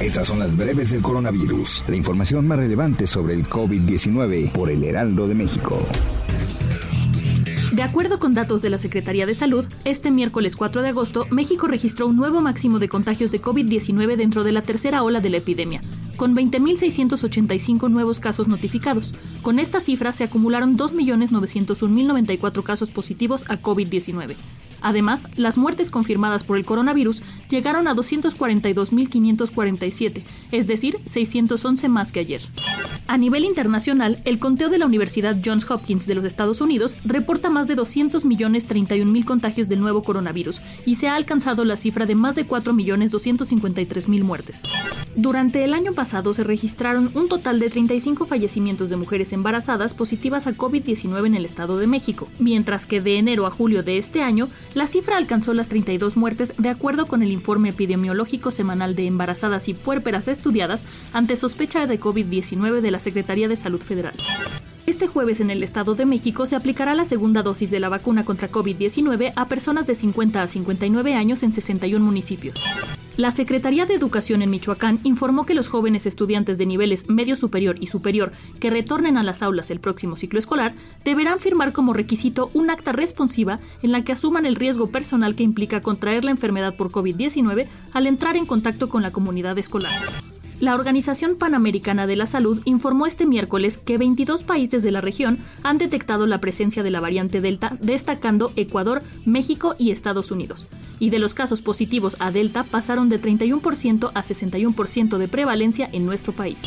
Estas son las breves del coronavirus, la información más relevante sobre el COVID-19 por el Heraldo de México. De acuerdo con datos de la Secretaría de Salud, este miércoles 4 de agosto, México registró un nuevo máximo de contagios de COVID-19 dentro de la tercera ola de la epidemia, con 20.685 nuevos casos notificados. Con esta cifra se acumularon 2.901.094 casos positivos a COVID-19. Además, las muertes confirmadas por el coronavirus llegaron a 242.547, es decir, 611 más que ayer. A nivel internacional, el conteo de la Universidad Johns Hopkins de los Estados Unidos reporta más de 200 millones 31 mil contagios del nuevo coronavirus y se ha alcanzado la cifra de más de 4 millones 253 mil muertes. Durante el año pasado se registraron un total de 35 fallecimientos de mujeres embarazadas positivas a COVID-19 en el Estado de México, mientras que de enero a julio de este año la cifra alcanzó las 32 muertes de acuerdo con el informe epidemiológico semanal de embarazadas y puérperas estudiadas ante sospecha de COVID-19 de la Secretaría de Salud Federal. Este jueves en el Estado de México se aplicará la segunda dosis de la vacuna contra COVID-19 a personas de 50 a 59 años en 61 municipios. La Secretaría de Educación en Michoacán informó que los jóvenes estudiantes de niveles medio superior y superior que retornen a las aulas el próximo ciclo escolar deberán firmar como requisito un acta responsiva en la que asuman el riesgo personal que implica contraer la enfermedad por COVID-19 al entrar en contacto con la comunidad escolar. La Organización Panamericana de la Salud informó este miércoles que 22 países de la región han detectado la presencia de la variante Delta, destacando Ecuador, México y Estados Unidos. Y de los casos positivos a Delta pasaron de 31% a 61% de prevalencia en nuestro país.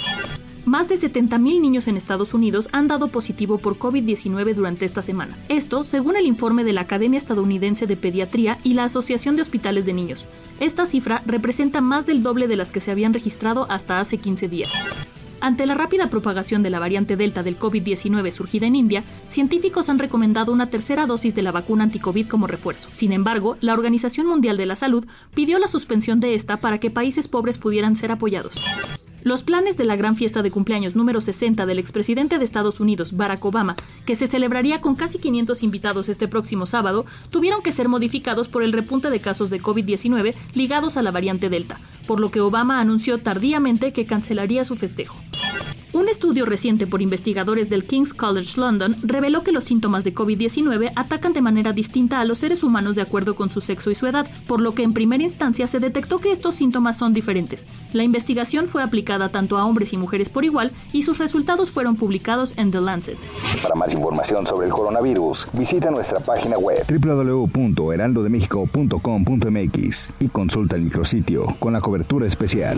Más de 70.000 niños en Estados Unidos han dado positivo por COVID-19 durante esta semana. Esto según el informe de la Academia Estadounidense de Pediatría y la Asociación de Hospitales de Niños. Esta cifra representa más del doble de las que se habían registrado hasta hace 15 días. Ante la rápida propagación de la variante Delta del COVID-19 surgida en India, científicos han recomendado una tercera dosis de la vacuna anticovid como refuerzo. Sin embargo, la Organización Mundial de la Salud pidió la suspensión de esta para que países pobres pudieran ser apoyados. Los planes de la gran fiesta de cumpleaños número 60 del expresidente de Estados Unidos, Barack Obama, que se celebraría con casi 500 invitados este próximo sábado, tuvieron que ser modificados por el repunte de casos de COVID-19 ligados a la variante Delta, por lo que Obama anunció tardíamente que cancelaría su festejo. Un estudio reciente por investigadores del King's College London reveló que los síntomas de COVID-19 atacan de manera distinta a los seres humanos de acuerdo con su sexo y su edad, por lo que en primera instancia se detectó que estos síntomas son diferentes. La investigación fue aplicada tanto a hombres y mujeres por igual y sus resultados fueron publicados en The Lancet. Para más información sobre el coronavirus, visita nuestra página web www.heraldodemexico.com.mx y consulta el micrositio con la cobertura especial.